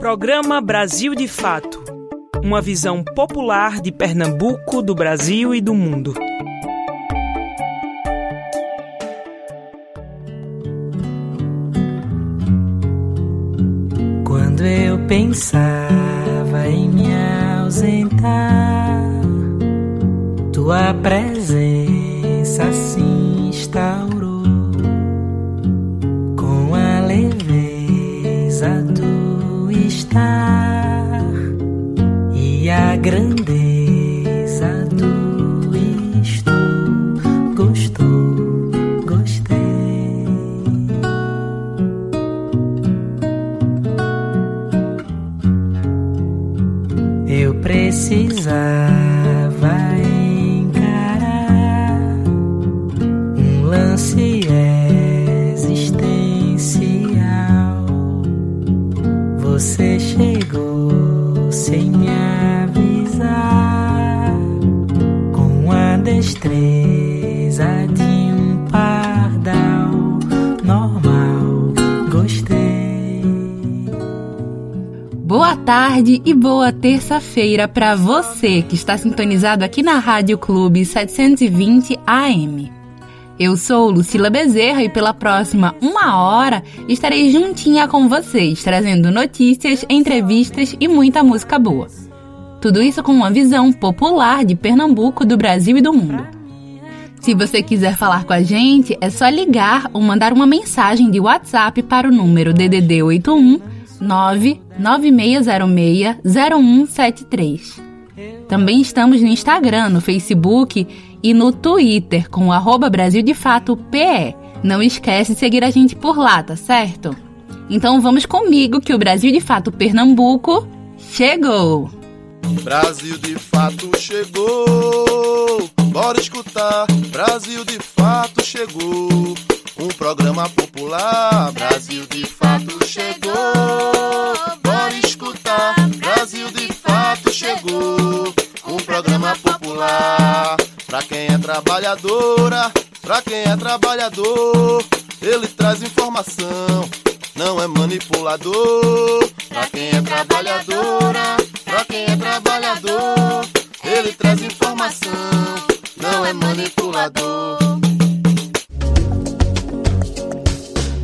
Programa Brasil de Fato Uma visão popular de Pernambuco, do Brasil e do mundo. Quando eu pensava em me ausentar, tua presença se terça-feira para você que está sintonizado aqui na Rádio Clube 720 AM. Eu sou Lucila Bezerra e pela próxima uma hora estarei juntinha com vocês, trazendo notícias, entrevistas e muita música boa. Tudo isso com uma visão popular de Pernambuco, do Brasil e do mundo. Se você quiser falar com a gente, é só ligar ou mandar uma mensagem de WhatsApp para o número DDD 81 996060173. Também estamos no Instagram, no Facebook e no Twitter com o arroba Brasil de Fato PE. Não esquece de seguir a gente por lá, tá certo? Então vamos comigo que o Brasil de Fato Pernambuco chegou! Brasil de fato chegou. Bora escutar. Brasil de fato chegou. Um programa popular. Brasil de fato chegou. Brasil de fato chegou. Um programa popular. Pra quem é trabalhadora, pra quem é trabalhador, ele traz informação. Não é manipulador. Pra quem é trabalhadora, pra quem é trabalhador, ele traz informação. Não é manipulador.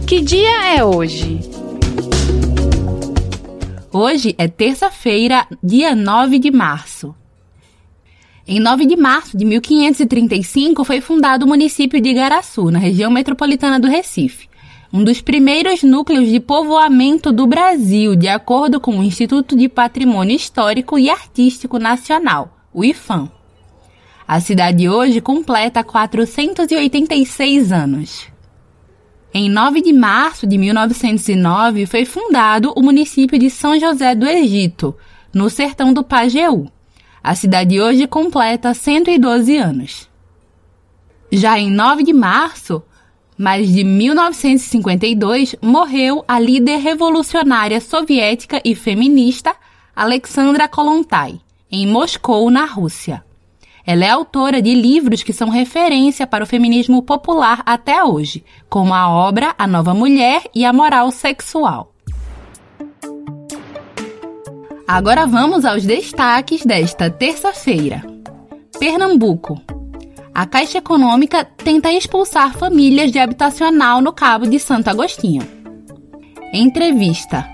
Que dia é hoje? Hoje é terça-feira, dia 9 de março. Em 9 de março de 1535 foi fundado o município de Igaraçu, na região metropolitana do Recife, um dos primeiros núcleos de povoamento do Brasil, de acordo com o Instituto de Patrimônio Histórico e Artístico Nacional, o IFAM. A cidade hoje completa 486 anos. Em 9 de março de 1909 foi fundado o município de São José do Egito, no sertão do Pajeú. A cidade hoje completa 112 anos. Já em 9 de março, mas de 1952, morreu a líder revolucionária soviética e feminista Alexandra Kolontai, em Moscou, na Rússia. Ela é autora de livros que são referência para o feminismo popular até hoje, como a obra A Nova Mulher e a Moral Sexual. Agora vamos aos destaques desta terça-feira. Pernambuco. A Caixa Econômica tenta expulsar famílias de habitacional no Cabo de Santo Agostinho. Entrevista.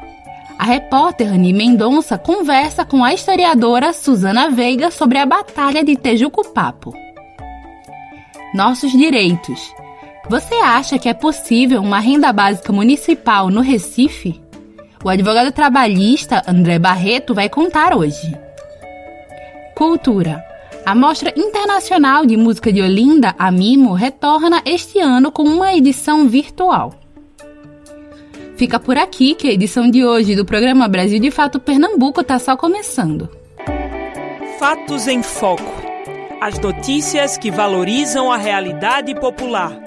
A repórter Annie Mendonça conversa com a historiadora Susana Veiga sobre a Batalha de Tejucupapo. Nossos direitos. Você acha que é possível uma renda básica municipal no Recife? O advogado trabalhista André Barreto vai contar hoje. Cultura. A Mostra Internacional de Música de Olinda, a Mimo, retorna este ano com uma edição virtual. Fica por aqui que a edição de hoje do programa Brasil de Fato Pernambuco está só começando. Fatos em Foco. As notícias que valorizam a realidade popular.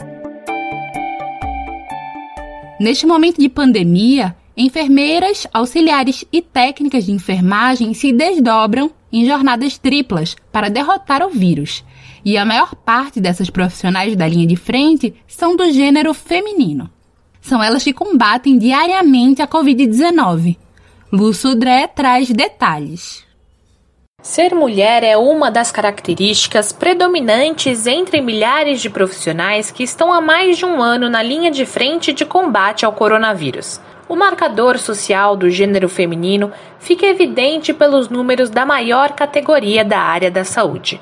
Neste momento de pandemia, enfermeiras, auxiliares e técnicas de enfermagem se desdobram em jornadas triplas para derrotar o vírus. E a maior parte dessas profissionais da linha de frente são do gênero feminino. São elas que combatem diariamente a Covid-19. Lúcio Dré traz detalhes. Ser mulher é uma das características predominantes entre milhares de profissionais que estão há mais de um ano na linha de frente de combate ao coronavírus. O marcador social do gênero feminino fica evidente pelos números da maior categoria da área da saúde.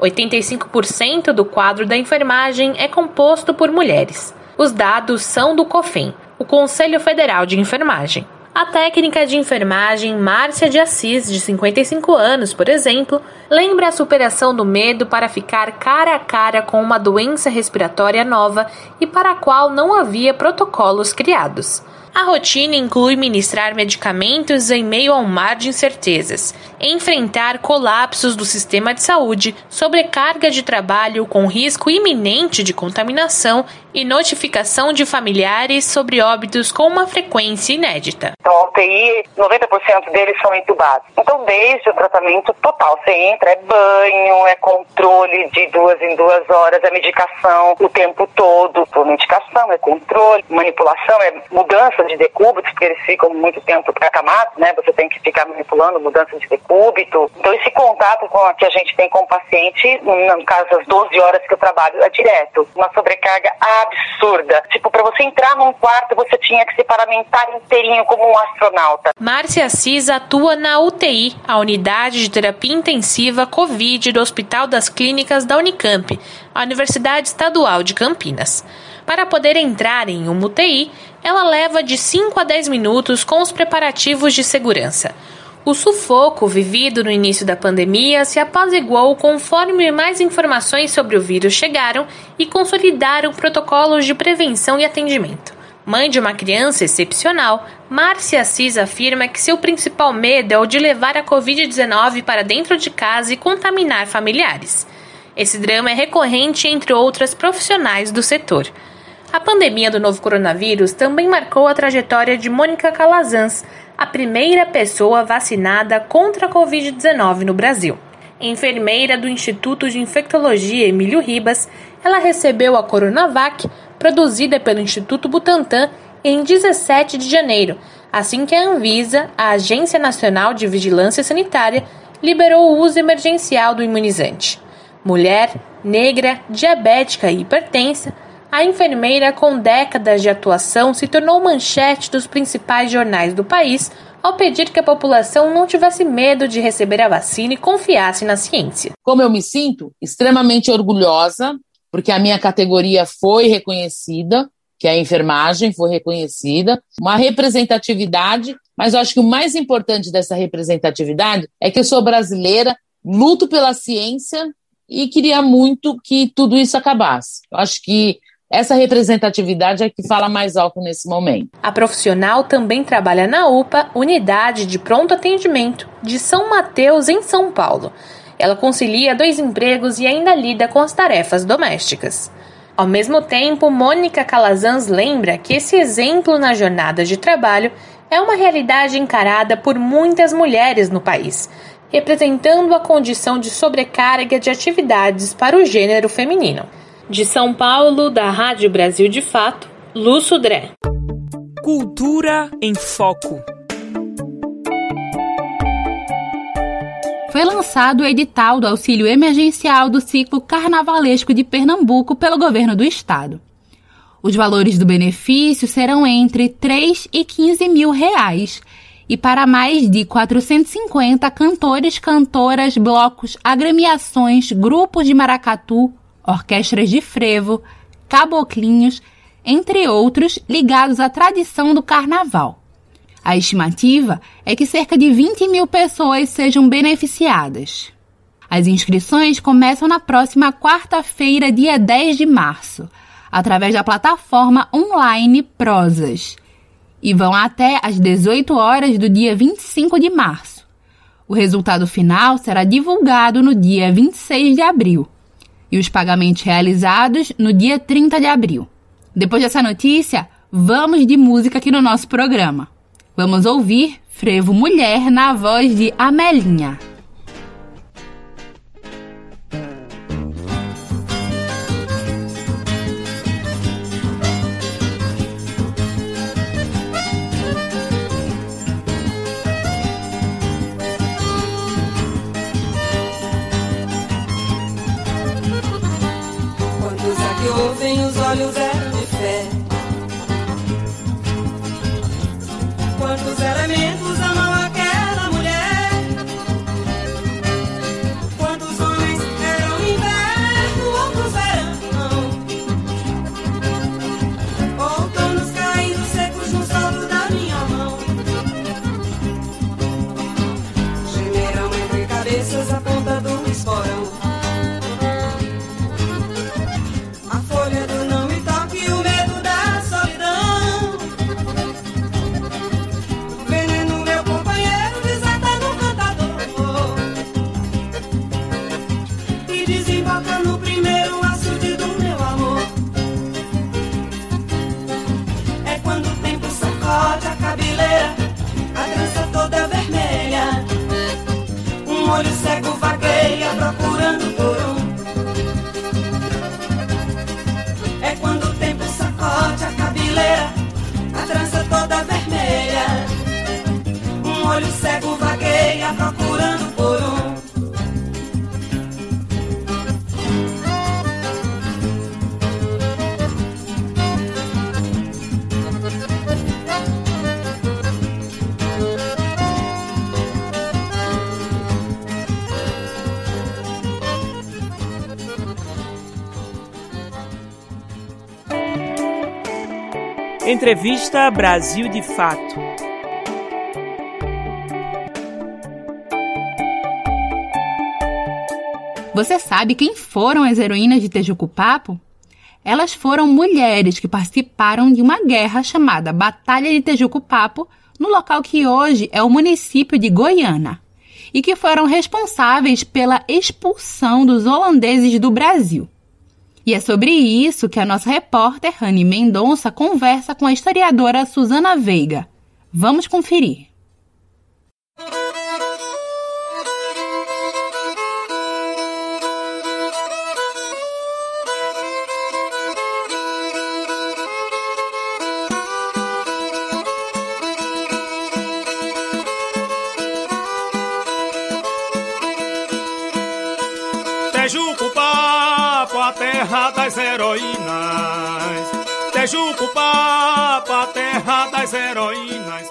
85% do quadro da enfermagem é composto por mulheres. Os dados são do COFEM, o Conselho Federal de Enfermagem. A técnica de enfermagem Márcia de Assis, de 55 anos, por exemplo, lembra a superação do medo para ficar cara a cara com uma doença respiratória nova e para a qual não havia protocolos criados. A rotina inclui ministrar medicamentos em meio a um mar de incertezas, enfrentar colapsos do sistema de saúde, sobrecarga de trabalho com risco iminente de contaminação e notificação de familiares sobre óbitos com uma frequência inédita. Então, a UTI, 90% deles são entubados. Então, desde o tratamento total, você entra, é banho, é controle de duas em duas horas, é medicação o tempo todo, por medicação, é controle, manipulação, é mudança mudança de decúbito, porque eles ficam muito tempo acamados, né? Você tem que ficar manipulando mudança de decúbito. Então, esse contato com a que a gente tem com o paciente, no caso, as 12 horas que eu trabalho, é direto. Uma sobrecarga absurda. Tipo, para você entrar num quarto, você tinha que se paramentar inteirinho como um astronauta. Márcia Assis atua na UTI, a unidade de terapia intensiva COVID do Hospital das Clínicas da Unicamp, a Universidade Estadual de Campinas. Para poder entrar em uma UTI, ela leva de 5 a 10 minutos com os preparativos de segurança. O sufoco vivido no início da pandemia se apaziguou conforme mais informações sobre o vírus chegaram e consolidaram protocolos de prevenção e atendimento. Mãe de uma criança excepcional, Márcia Assis afirma que seu principal medo é o de levar a Covid-19 para dentro de casa e contaminar familiares. Esse drama é recorrente entre outras profissionais do setor. A pandemia do novo coronavírus também marcou a trajetória de Mônica Calazans, a primeira pessoa vacinada contra a Covid-19 no Brasil. Enfermeira do Instituto de Infectologia Emílio Ribas, ela recebeu a Coronavac, produzida pelo Instituto Butantan, em 17 de janeiro, assim que a Anvisa, a Agência Nacional de Vigilância Sanitária, liberou o uso emergencial do imunizante. Mulher, negra, diabética e hipertensa a enfermeira, com décadas de atuação, se tornou manchete dos principais jornais do país ao pedir que a população não tivesse medo de receber a vacina e confiasse na ciência. Como eu me sinto? Extremamente orgulhosa, porque a minha categoria foi reconhecida, que a enfermagem foi reconhecida, uma representatividade, mas eu acho que o mais importante dessa representatividade é que eu sou brasileira, luto pela ciência e queria muito que tudo isso acabasse. Eu acho que essa representatividade é que fala mais alto nesse momento. A profissional também trabalha na UPA, Unidade de Pronto Atendimento, de São Mateus, em São Paulo. Ela concilia dois empregos e ainda lida com as tarefas domésticas. Ao mesmo tempo, Mônica Calazans lembra que esse exemplo na jornada de trabalho é uma realidade encarada por muitas mulheres no país, representando a condição de sobrecarga de atividades para o gênero feminino. De São Paulo, da Rádio Brasil de Fato, Lúcio Dré. Cultura em Foco. Foi lançado o edital do auxílio emergencial do ciclo carnavalesco de Pernambuco pelo governo do estado. Os valores do benefício serão entre 3 e 15 mil reais e para mais de 450 cantores, cantoras, blocos, agremiações, grupos de maracatu, orquestras de frevo, caboclinhos, entre outros ligados à tradição do carnaval. A estimativa é que cerca de 20 mil pessoas sejam beneficiadas. As inscrições começam na próxima quarta-feira, dia 10 de março, através da plataforma online Prosas, e vão até às 18 horas do dia 25 de março. O resultado final será divulgado no dia 26 de abril e os pagamentos realizados no dia 30 de abril. Depois dessa notícia, vamos de música aqui no nosso programa. Vamos ouvir Frevo Mulher na voz de Amelinha. Olho cego vagueia procurando por um. Entrevista Brasil de Fato. Você sabe quem foram as heroínas de Tejucupapo? Elas foram mulheres que participaram de uma guerra chamada Batalha de Tejucupapo, no local que hoje é o município de Goiânia, e que foram responsáveis pela expulsão dos holandeses do Brasil. E é sobre isso que a nossa repórter Rani Mendonça conversa com a historiadora Susana Veiga. Vamos conferir. Tejucupapo, terra das heroínas.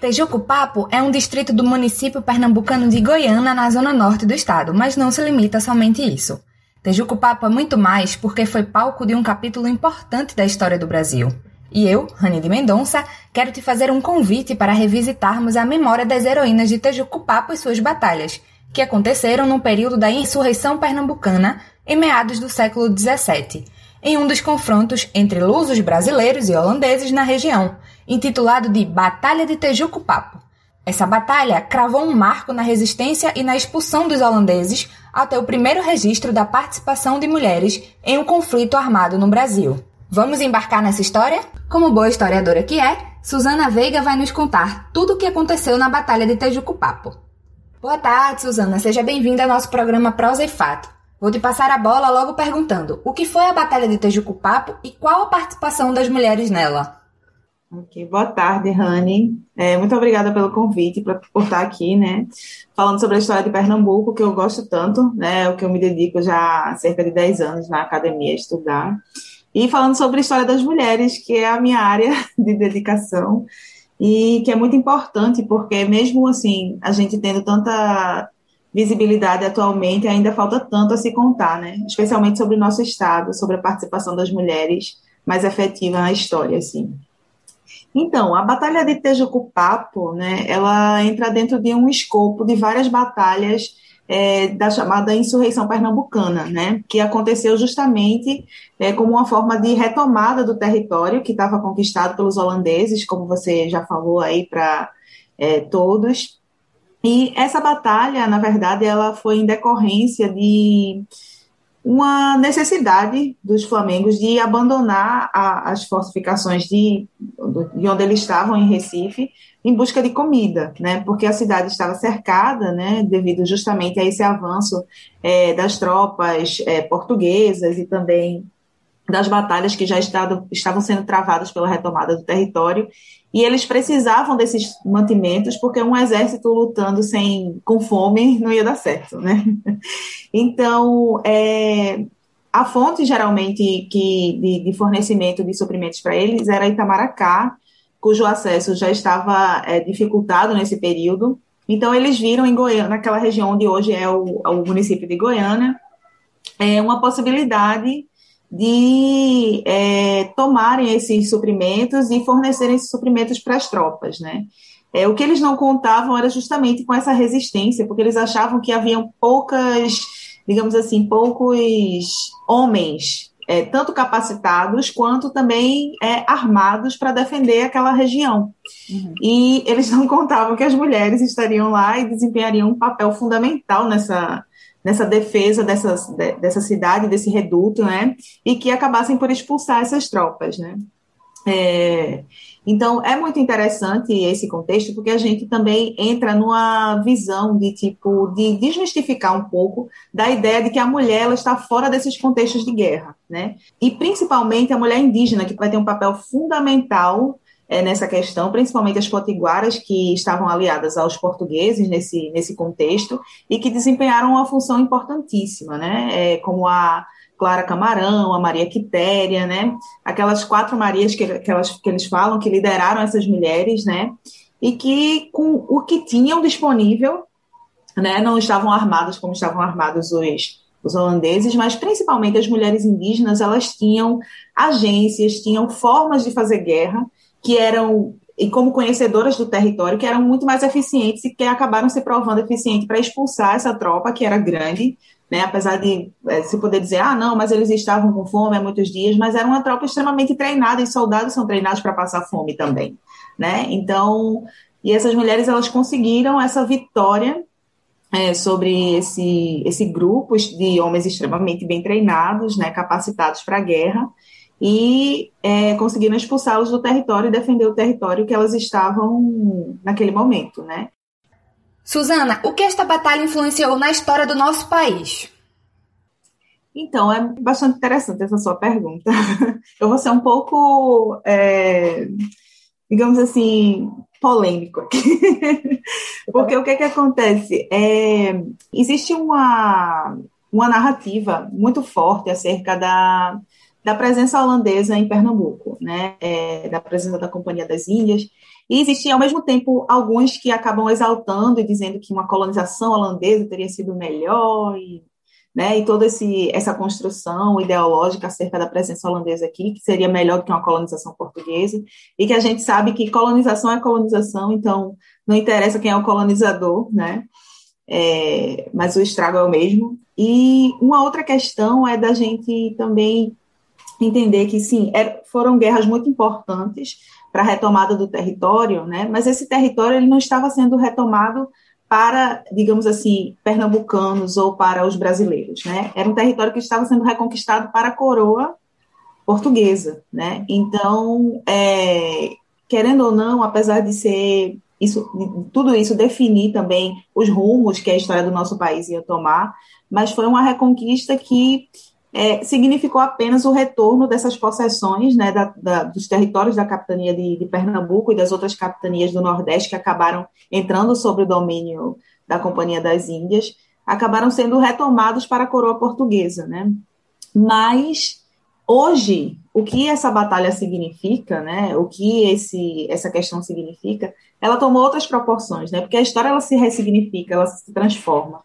Tejucupapo é um distrito do município pernambucano de Goiânia, na zona norte do estado, mas não se limita somente a isso. Tejucupapo é muito mais porque foi palco de um capítulo importante da história do Brasil. E eu, Rani de Mendonça, quero te fazer um convite para revisitarmos a memória das heroínas de Tejucupapo e suas batalhas, que aconteceram no período da insurreição pernambucana, em meados do século XVII, em um dos confrontos entre lusos brasileiros e holandeses na região, intitulado de Batalha de Tejucupapo. Essa batalha cravou um marco na resistência e na expulsão dos holandeses até o primeiro registro da participação de mulheres em um conflito armado no Brasil. Vamos embarcar nessa história? Como boa historiadora que é, Susana Veiga vai nos contar tudo o que aconteceu na Batalha de Tejucupapo. Boa tarde, Susana. Seja bem-vinda ao nosso programa Prosa e Fato. Vou te passar a bola logo perguntando: o que foi a Batalha de Tejucupapo e qual a participação das mulheres nela? Ok, boa tarde, Rani. É, muito obrigada pelo convite pra, por estar aqui, né? Falando sobre a história de Pernambuco, que eu gosto tanto, né? O que eu me dedico já há cerca de 10 anos na academia a estudar. E falando sobre a história das mulheres, que é a minha área de dedicação e que é muito importante, porque mesmo assim, a gente tendo tanta visibilidade atualmente, ainda falta tanto a se contar, né? Especialmente sobre o nosso estado, sobre a participação das mulheres mais efetiva na história, assim. Então, a Batalha de Tejucupapo, né, ela entra dentro de um escopo de várias batalhas é, da chamada insurreição pernambucana, né, que aconteceu justamente é, como uma forma de retomada do território que estava conquistado pelos holandeses, como você já falou aí para é, todos. E essa batalha, na verdade, ela foi em decorrência de uma necessidade dos flamengos de abandonar a, as fortificações de, de onde eles estavam em Recife em busca de comida, né? Porque a cidade estava cercada, né? Devido justamente a esse avanço é, das tropas é, portuguesas e também das batalhas que já estado, estavam sendo travadas pela retomada do território e eles precisavam desses mantimentos porque um exército lutando sem com fome não ia dar certo, né? Então, é, a fonte, geralmente, que, de, de fornecimento de suprimentos para eles era Itamaracá, cujo acesso já estava é, dificultado nesse período. Então, eles viram em Goiânia, naquela região onde hoje é o, o município de Goiânia, é, uma possibilidade de é, tomarem esses suprimentos e fornecerem esses suprimentos para as tropas, né? É, o que eles não contavam era justamente com essa resistência, porque eles achavam que haviam poucas, digamos assim, poucos homens, é, tanto capacitados quanto também é, armados para defender aquela região. Uhum. E eles não contavam que as mulheres estariam lá e desempenhariam um papel fundamental nessa, nessa defesa dessa, dessa cidade, desse reduto, né? E que acabassem por expulsar essas tropas, né? É, então, é muito interessante esse contexto, porque a gente também entra numa visão de tipo de desmistificar um pouco da ideia de que a mulher ela está fora desses contextos de guerra, né? E principalmente a mulher indígena, que vai ter um papel fundamental é, nessa questão, principalmente as potiguaras que estavam aliadas aos portugueses nesse, nesse contexto e que desempenharam uma função importantíssima, né? É, como a Clara Camarão, a Maria Quitéria, né? Aquelas quatro Marias que, que, elas, que eles falam que lideraram essas mulheres, né? E que com o que tinham disponível, né? Não estavam armadas como estavam armados os, os holandeses, mas principalmente as mulheres indígenas, elas tinham agências, tinham formas de fazer guerra que eram e como conhecedoras do território, que eram muito mais eficientes e que acabaram se provando eficientes para expulsar essa tropa, que era grande, né? apesar de é, se poder dizer, ah, não, mas eles estavam com fome há muitos dias, mas era uma tropa extremamente treinada, e soldados são treinados para passar fome também. Né? Então, e essas mulheres, elas conseguiram essa vitória é, sobre esse, esse grupo de homens extremamente bem treinados, né, capacitados para a guerra, e é, conseguiram expulsá-los do território e defender o território que elas estavam naquele momento, né? Suzana, o que esta batalha influenciou na história do nosso país? Então, é bastante interessante essa sua pergunta. Eu vou ser um pouco, é, digamos assim, polêmico aqui. Porque o que, que acontece? É, existe uma, uma narrativa muito forte acerca da, da presença holandesa em Pernambuco, né? É, da presença da Companhia das Índias. E existem, ao mesmo tempo, alguns que acabam exaltando e dizendo que uma colonização holandesa teria sido melhor, e, né, e toda esse, essa construção ideológica acerca da presença holandesa aqui, que seria melhor do que uma colonização portuguesa, e que a gente sabe que colonização é colonização, então não interessa quem é o colonizador, né? É, mas o estrago é o mesmo. E uma outra questão é da gente também entender que, sim, foram guerras muito importantes para a retomada do território, né? mas esse território ele não estava sendo retomado para, digamos assim, pernambucanos ou para os brasileiros. Né? Era um território que estava sendo reconquistado para a coroa portuguesa. Né? Então, é, querendo ou não, apesar de ser isso, tudo isso definir também os rumos que a história do nosso país ia tomar, mas foi uma reconquista que é, significou apenas o retorno dessas possessões né, da, da, dos territórios da capitania de, de, Pernambuco e das outras capitanias do Nordeste que acabaram entrando sobre o domínio da Companhia das Índias, acabaram sendo retomados para a coroa portuguesa. Né? Mas, hoje, o que essa batalha significa, né, o que esse, essa questão significa, ela tomou outras proporções, né, porque a história ela se ressignifica, ela se transforma.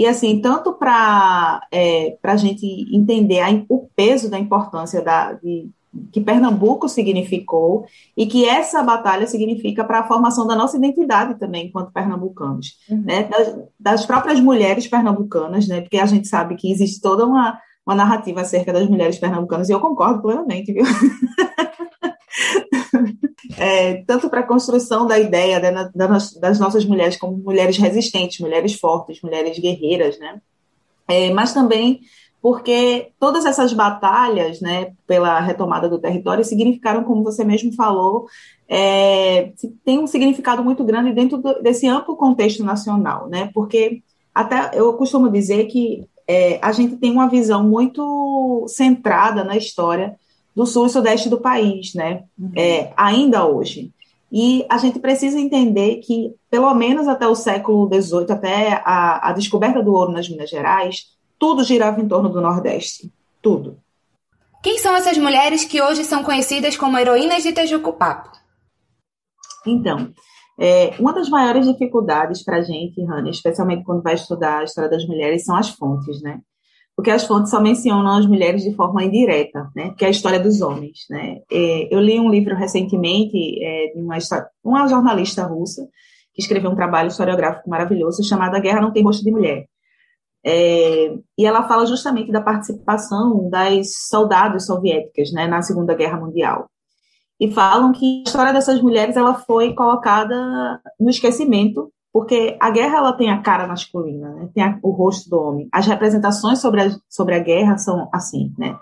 E assim, tanto para é, a gente entender a, o peso da importância da, de, que Pernambuco significou e que essa batalha significa para a formação da nossa identidade também enquanto pernambucanos, uhum. né? Das, das, próprias mulheres pernambucanas, né? Porque a gente sabe que existe toda uma, uma narrativa acerca das mulheres pernambucanas e eu concordo plenamente, viu? é, tanto para a construção da ideia né, das nossas mulheres como mulheres resistentes, mulheres fortes, mulheres guerreiras, né? É, mas também porque todas essas batalhas, né, pela retomada do território, significaram, como você mesmo falou, é, tem um significado muito grande dentro do, desse amplo contexto nacional, né? Porque até eu costumo dizer que é, a gente tem uma visão muito centrada na história do sul e sudeste do país, né? Uhum. É, ainda hoje. E a gente precisa entender que, pelo menos até o século XVIII, até a, a descoberta do ouro nas Minas Gerais, tudo girava em torno do Nordeste. tudo. Quem são essas mulheres que hoje são conhecidas como heroínas de Tejuco Papo? Então, é, uma das maiores dificuldades para a gente, Hannah, especialmente quando vai estudar a história das mulheres, são as fontes, né? Porque as fontes só mencionam as mulheres de forma indireta, né? Que é a história dos homens, né? É, eu li um livro recentemente é, de uma, uma jornalista russa que escreveu um trabalho historiográfico maravilhoso chamado A Guerra Não Tem Rosto de Mulher. É, e ela fala justamente da participação das soldados soviéticas né, na Segunda Guerra Mundial e falam que a história dessas mulheres ela foi colocada no esquecimento, porque a guerra ela tem a cara masculina, né? tem a, o rosto do homem. As representações sobre a, sobre a guerra são assim, né?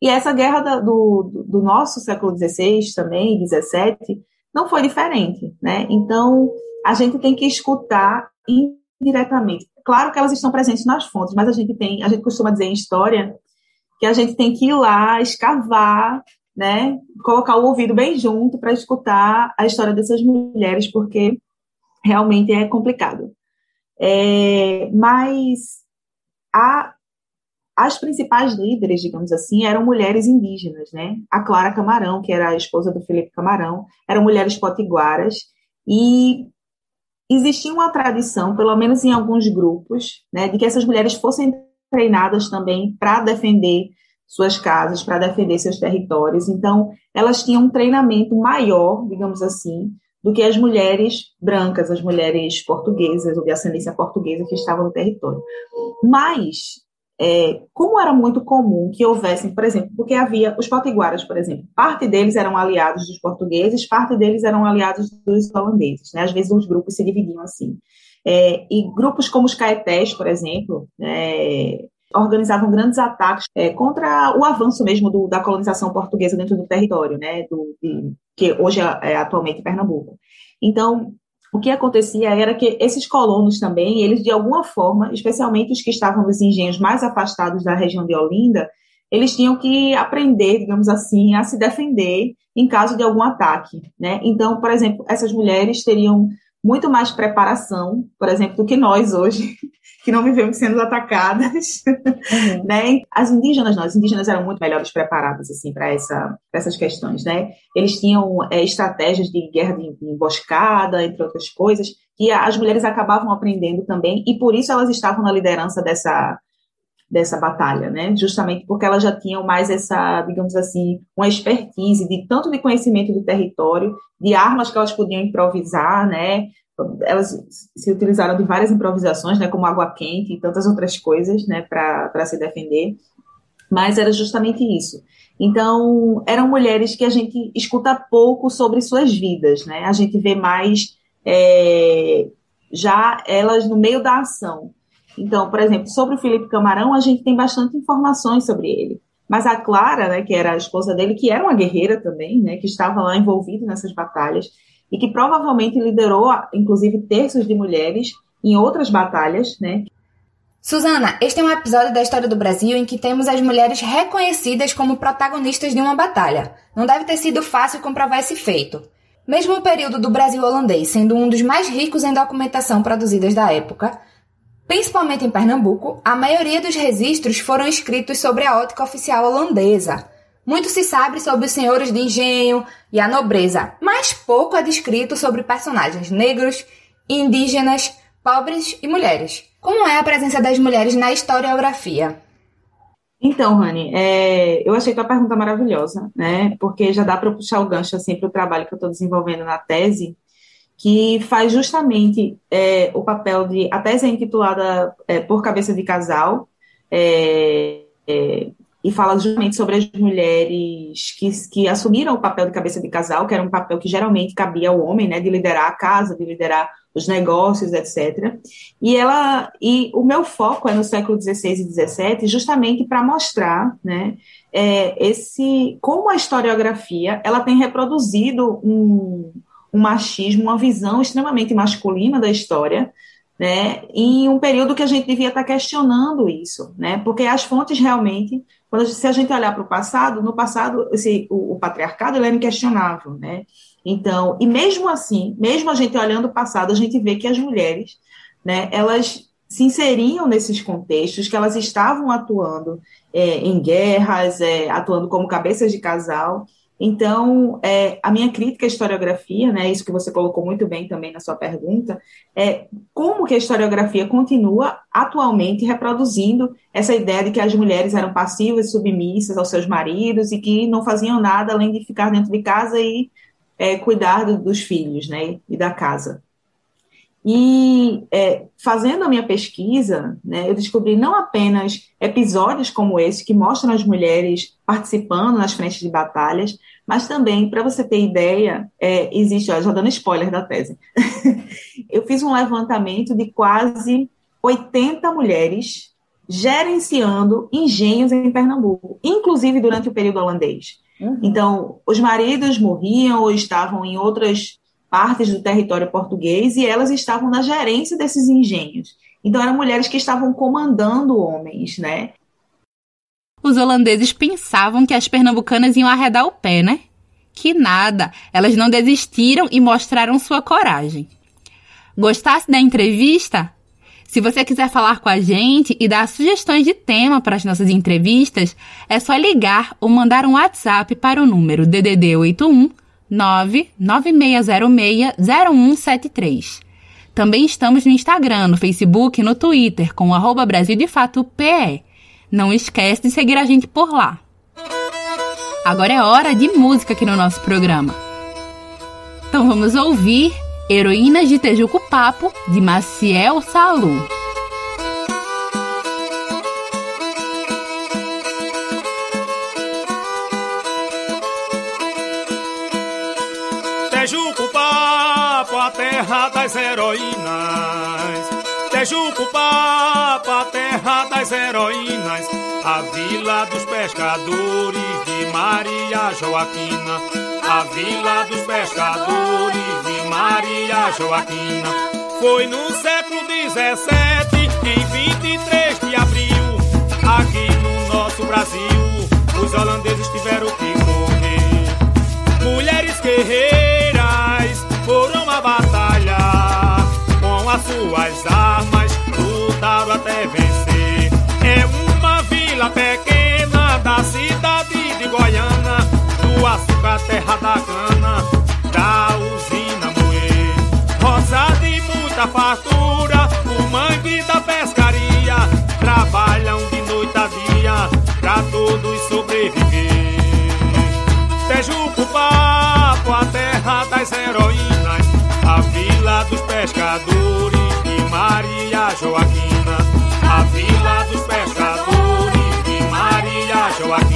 E essa guerra da, do, do nosso século XVI também, XVII, não foi diferente, né? Então, a gente tem que escutar indiretamente. Claro que elas estão presentes nas fontes, mas a gente tem, a gente costuma dizer em história que a gente tem que ir lá escavar né, colocar o ouvido bem junto para escutar a história dessas mulheres, porque realmente é complicado. É, mas a, as principais líderes, digamos assim, eram mulheres indígenas, né? A Clara Camarão, que era a esposa do Felipe Camarão, eram mulheres potiguaras e existia uma tradição, pelo menos em alguns grupos, né, de que essas mulheres fossem treinadas também para defender suas casas, para defender seus territórios. Então, elas tinham um treinamento maior, digamos assim, do que as mulheres brancas, as mulheres portuguesas ou de ascendência portuguesa que estavam no território. Mas, é, como era muito comum que houvessem, por exemplo, porque havia os potiguaras, por exemplo, parte deles eram aliados dos portugueses, parte deles eram aliados dos holandeses, né? Às vezes os grupos se dividiam assim. É, e grupos como os caetés, por exemplo, é, organizavam grandes ataques é, contra o avanço mesmo do, da colonização portuguesa dentro do território, né, do, de, que hoje é, é atualmente Pernambuco. Então, o que acontecia era que esses colonos também, eles de alguma forma, especialmente os que estavam nos engenhos mais afastados da região de Olinda, eles tinham que aprender, digamos assim, a se defender em caso de algum ataque, né? Então, por exemplo, essas mulheres teriam muito mais preparação, por exemplo, do que nós hoje, que não vivemos sendo atacadas, uhum. né? As indígenas, não, as indígenas eram muito melhores preparadas assim para essa, essas questões, né? Eles tinham é, estratégias de guerra de, emboscada, entre outras coisas, que as mulheres acabavam aprendendo também e por isso elas estavam na liderança dessa dessa batalha, né? Justamente porque elas já tinham mais essa, digamos assim, uma expertise de tanto de conhecimento do território, de armas que elas podiam improvisar, né? Elas se utilizaram de várias improvisações, né, como água quente e tantas outras coisas, né, para se defender, mas era justamente isso. Então, eram mulheres que a gente escuta pouco sobre suas vidas, né, a gente vê mais é, já elas no meio da ação. Então, por exemplo, sobre o Felipe Camarão, a gente tem bastante informações sobre ele. Mas a Clara, né, que era a esposa dele, que era uma guerreira também, né, que estava lá envolvida nessas batalhas, e que provavelmente liderou, inclusive, terços de mulheres em outras batalhas, né? Susana, este é um episódio da história do Brasil em que temos as mulheres reconhecidas como protagonistas de uma batalha. Não deve ter sido fácil comprovar esse feito. Mesmo o período do Brasil holandês sendo um dos mais ricos em documentação produzidas da época, principalmente em Pernambuco, a maioria dos registros foram escritos sobre a ótica oficial holandesa, muito se sabe sobre os senhores de engenho e a nobreza, mas pouco é descrito sobre personagens negros, indígenas, pobres e mulheres. Como é a presença das mulheres na historiografia? Então, Rani, é, eu achei tua pergunta maravilhosa, né? Porque já dá para puxar o gancho assim para o trabalho que eu estou desenvolvendo na tese, que faz justamente é, o papel de. A tese é intitulada é, Por Cabeça de Casal, é, é e fala justamente sobre as mulheres que, que assumiram o papel de cabeça de casal, que era um papel que geralmente cabia ao homem, né, de liderar a casa, de liderar os negócios, etc. E ela e o meu foco é no século XVI e XVII, justamente para mostrar, né, é, esse como a historiografia ela tem reproduzido um, um machismo, uma visão extremamente masculina da história, né, em um período que a gente devia estar questionando isso, né, porque as fontes realmente quando, se a gente olhar para o passado, no passado esse, o, o patriarcado ele era inquestionável, né? Então, e mesmo assim, mesmo a gente olhando o passado, a gente vê que as mulheres, né, elas se inseriam nesses contextos, que elas estavam atuando é, em guerras, é, atuando como cabeças de casal. Então, é, a minha crítica à historiografia, né, isso que você colocou muito bem também na sua pergunta, é como que a historiografia continua atualmente reproduzindo essa ideia de que as mulheres eram passivas, submissas aos seus maridos e que não faziam nada além de ficar dentro de casa e é, cuidar do, dos filhos, né, e da casa. E é, fazendo a minha pesquisa, né, eu descobri não apenas episódios como esse, que mostram as mulheres participando nas frentes de batalhas, mas também, para você ter ideia, é, existe, ó, já dando spoiler da tese, eu fiz um levantamento de quase 80 mulheres gerenciando engenhos em Pernambuco, inclusive durante o período holandês. Uhum. Então, os maridos morriam ou estavam em outras partes do território português e elas estavam na gerência desses engenhos. Então eram mulheres que estavam comandando homens, né? Os holandeses pensavam que as pernambucanas iam arredar o pé, né? Que nada, elas não desistiram e mostraram sua coragem. Gostasse da entrevista? Se você quiser falar com a gente e dar sugestões de tema para as nossas entrevistas, é só ligar ou mandar um WhatsApp para o número DDD 81 996060173. Também estamos no Instagram, no Facebook e no Twitter com arroba Brasil de Fato PE. Não esquece de seguir a gente por lá. Agora é hora de música aqui no nosso programa. Então vamos ouvir Heroínas de Tejuco Papo, de Maciel Salu. Terra das heroínas. Tejuco Papo, a terra das heroínas. A vila dos pescadores de Maria Joaquina. A vila dos pescadores de Maria Joaquina. Foi no século 17, em 23 de abril, aqui no nosso Brasil, os holandeses tiveram que morrer. Mulheres guerreiras foram a batalha com as suas armas, lutaram até vencer. É uma vila pequena da cidade de Goiânia, do açúcar, terra da cana, da usina moer. Roça de muita fartura, o mangue da pescaria, trabalham de noite a dia pra todos sobreviver. Tejuco Papo, a terra das heroínas dos pescadores de Maria Joaquina, a vila dos pescadores de Maria Joaquina.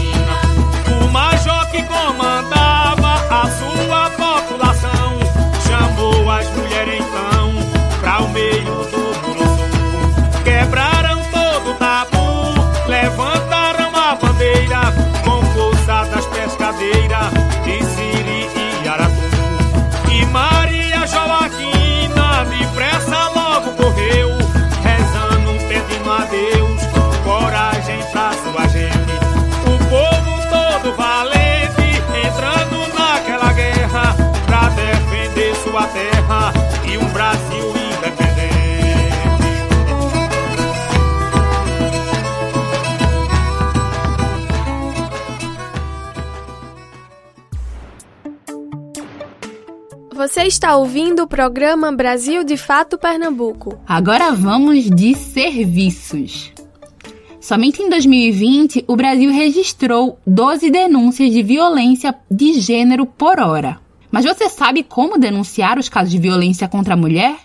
Sua terra e um Brasil Você está ouvindo o programa Brasil de Fato Pernambuco. Agora vamos de serviços. Somente em 2020, o Brasil registrou 12 denúncias de violência de gênero por hora. Mas você sabe como denunciar os casos de violência contra a mulher?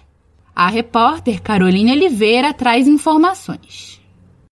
A repórter Caroline Oliveira traz informações.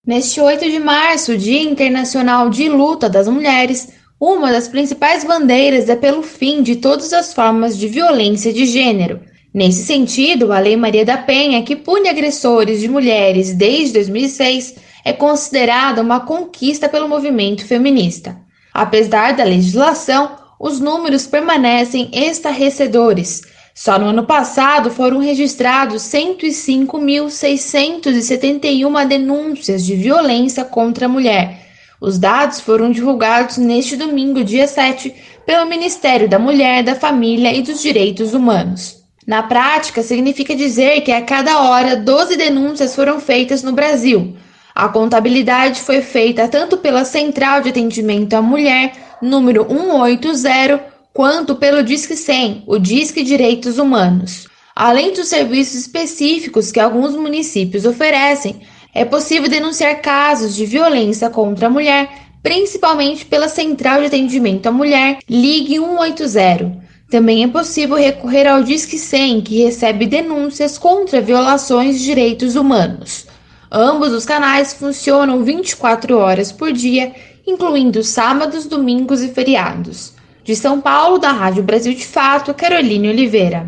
Neste 8 de março, Dia Internacional de Luta das Mulheres, uma das principais bandeiras é pelo fim de todas as formas de violência de gênero. Nesse sentido, a Lei Maria da Penha, que pune agressores de mulheres desde 2006, é considerada uma conquista pelo movimento feminista. Apesar da legislação, os números permanecem estarrecedores. Só no ano passado foram registrados 105.671 denúncias de violência contra a mulher os dados foram divulgados neste domingo, dia 7, pelo Ministério da Mulher, da Família e dos Direitos Humanos. Na prática, significa dizer que a cada hora 12 denúncias foram feitas no Brasil. A contabilidade foi feita tanto pela Central de Atendimento à Mulher, número 180, quanto pelo Disque 100, o Disque Direitos Humanos. Além dos serviços específicos que alguns municípios oferecem, é possível denunciar casos de violência contra a mulher, principalmente pela Central de Atendimento à Mulher, Ligue 180. Também é possível recorrer ao Disque 100, que recebe denúncias contra violações de direitos humanos. Ambos os canais funcionam 24 horas por dia, incluindo sábados, domingos e feriados. De São Paulo, da Rádio Brasil de Fato, Caroline Oliveira.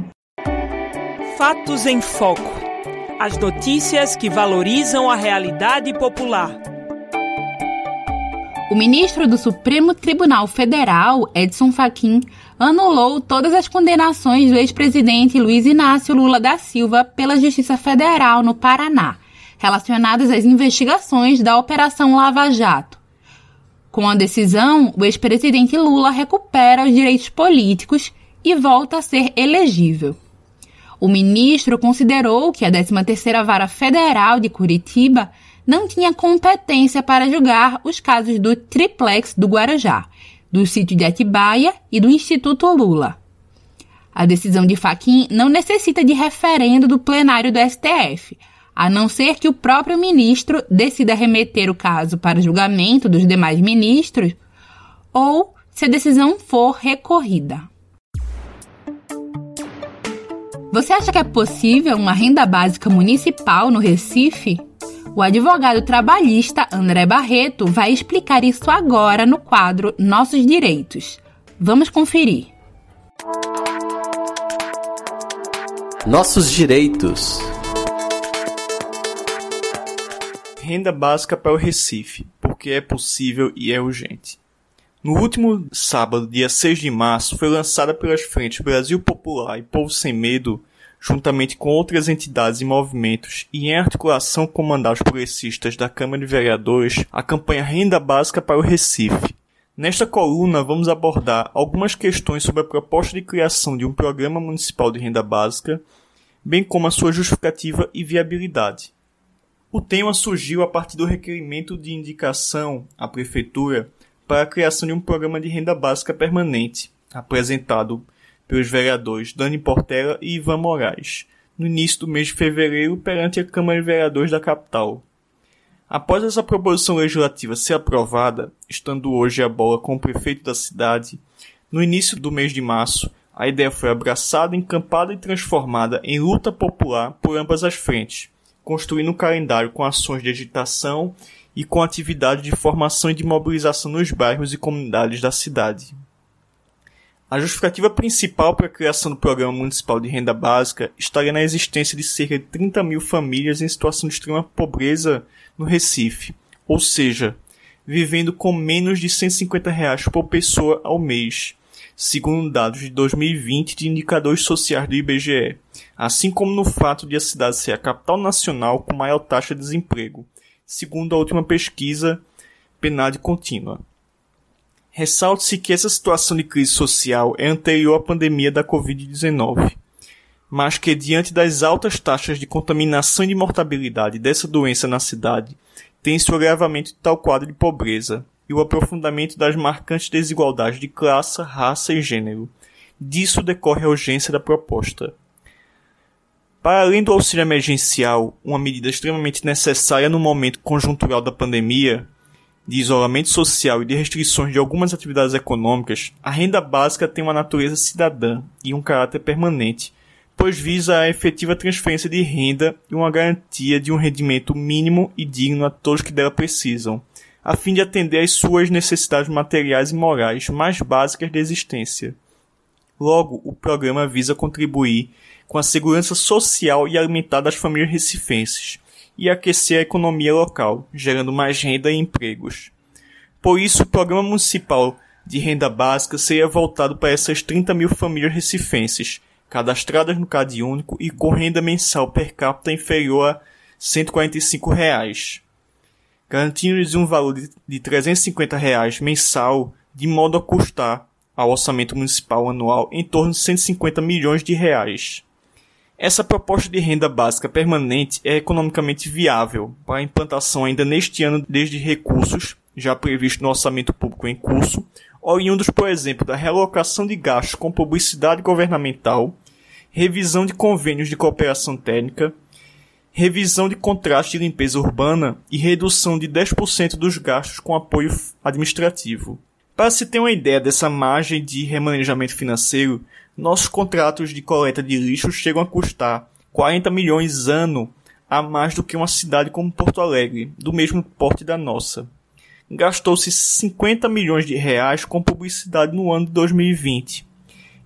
Fatos em Foco. As notícias que valorizam a realidade popular. O ministro do Supremo Tribunal Federal, Edson Fachin, anulou todas as condenações do ex-presidente Luiz Inácio Lula da Silva pela Justiça Federal no Paraná, relacionadas às investigações da Operação Lava Jato. Com a decisão, o ex-presidente Lula recupera os direitos políticos e volta a ser elegível. O ministro considerou que a 13ª Vara Federal de Curitiba não tinha competência para julgar os casos do triplex do Guarujá, do sítio de Atibaia e do Instituto Lula. A decisão de Faquim não necessita de referendo do plenário do STF, a não ser que o próprio ministro decida remeter o caso para julgamento dos demais ministros ou se a decisão for recorrida. Você acha que é possível uma renda básica municipal no Recife? O advogado trabalhista André Barreto vai explicar isso agora no quadro Nossos Direitos. Vamos conferir. Nossos Direitos renda básica para o Recife, porque é possível e é urgente. No último sábado, dia 6 de março, foi lançada pelas frentes Brasil Popular e Povo Sem Medo, juntamente com outras entidades e movimentos, e em articulação com mandados progressistas da Câmara de Vereadores, a campanha Renda Básica para o Recife. Nesta coluna, vamos abordar algumas questões sobre a proposta de criação de um programa municipal de renda básica, bem como a sua justificativa e viabilidade. O tema surgiu a partir do requerimento de indicação à Prefeitura para a criação de um programa de renda básica permanente, apresentado pelos vereadores Dani Portela e Ivan Moraes, no início do mês de fevereiro perante a Câmara de Vereadores da capital. Após essa proposição legislativa ser aprovada, estando hoje a bola com o prefeito da cidade, no início do mês de março, a ideia foi abraçada, encampada e transformada em luta popular por ambas as frentes, construindo um calendário com ações de agitação e com atividade de formação e de mobilização nos bairros e comunidades da cidade. A justificativa principal para a criação do Programa Municipal de Renda Básica estaria na existência de cerca de 30 mil famílias em situação de extrema pobreza no Recife, ou seja, vivendo com menos de 150 reais por pessoa ao mês, segundo dados de 2020 de indicadores sociais do IBGE, assim como no fato de a cidade ser a capital nacional com maior taxa de desemprego, segundo a última pesquisa PNAD contínua. Ressalte-se que essa situação de crise social é anterior à pandemia da Covid-19, mas que, diante das altas taxas de contaminação e de mortabilidade dessa doença na cidade, tem-se o agravamento de tal quadro de pobreza, e o aprofundamento das marcantes desigualdades de classe, raça e gênero. Disso decorre a urgência da proposta. Para além do auxílio emergencial, uma medida extremamente necessária no momento conjuntural da pandemia, de isolamento social e de restrições de algumas atividades econômicas, a renda básica tem uma natureza cidadã e um caráter permanente, pois visa a efetiva transferência de renda e uma garantia de um rendimento mínimo e digno a todos que dela precisam, a fim de atender às suas necessidades materiais e morais mais básicas da existência. Logo, o programa visa contribuir com a segurança social e alimentar das famílias recifenses e aquecer a economia local, gerando mais renda e empregos. Por isso, o Programa Municipal de Renda Básica seria voltado para essas 30 mil famílias recifenses, cadastradas no CAD único e com renda mensal per capita inferior a 145 reais garantindo-lhes um valor de, de 350 reais mensal, de modo a custar ao orçamento municipal anual em torno de 150 milhões de reais. Essa proposta de renda básica permanente é economicamente viável para a implantação ainda neste ano desde recursos já previstos no orçamento público em curso, oriundos, por exemplo, da realocação de gastos com publicidade governamental, revisão de convênios de cooperação técnica, revisão de contratos de limpeza urbana e redução de 10% dos gastos com apoio administrativo. Para se ter uma ideia dessa margem de remanejamento financeiro, nossos contratos de coleta de lixo chegam a custar 40 milhões ano a mais do que uma cidade como Porto Alegre, do mesmo porte da nossa. Gastou-se 50 milhões de reais com publicidade no ano de 2020.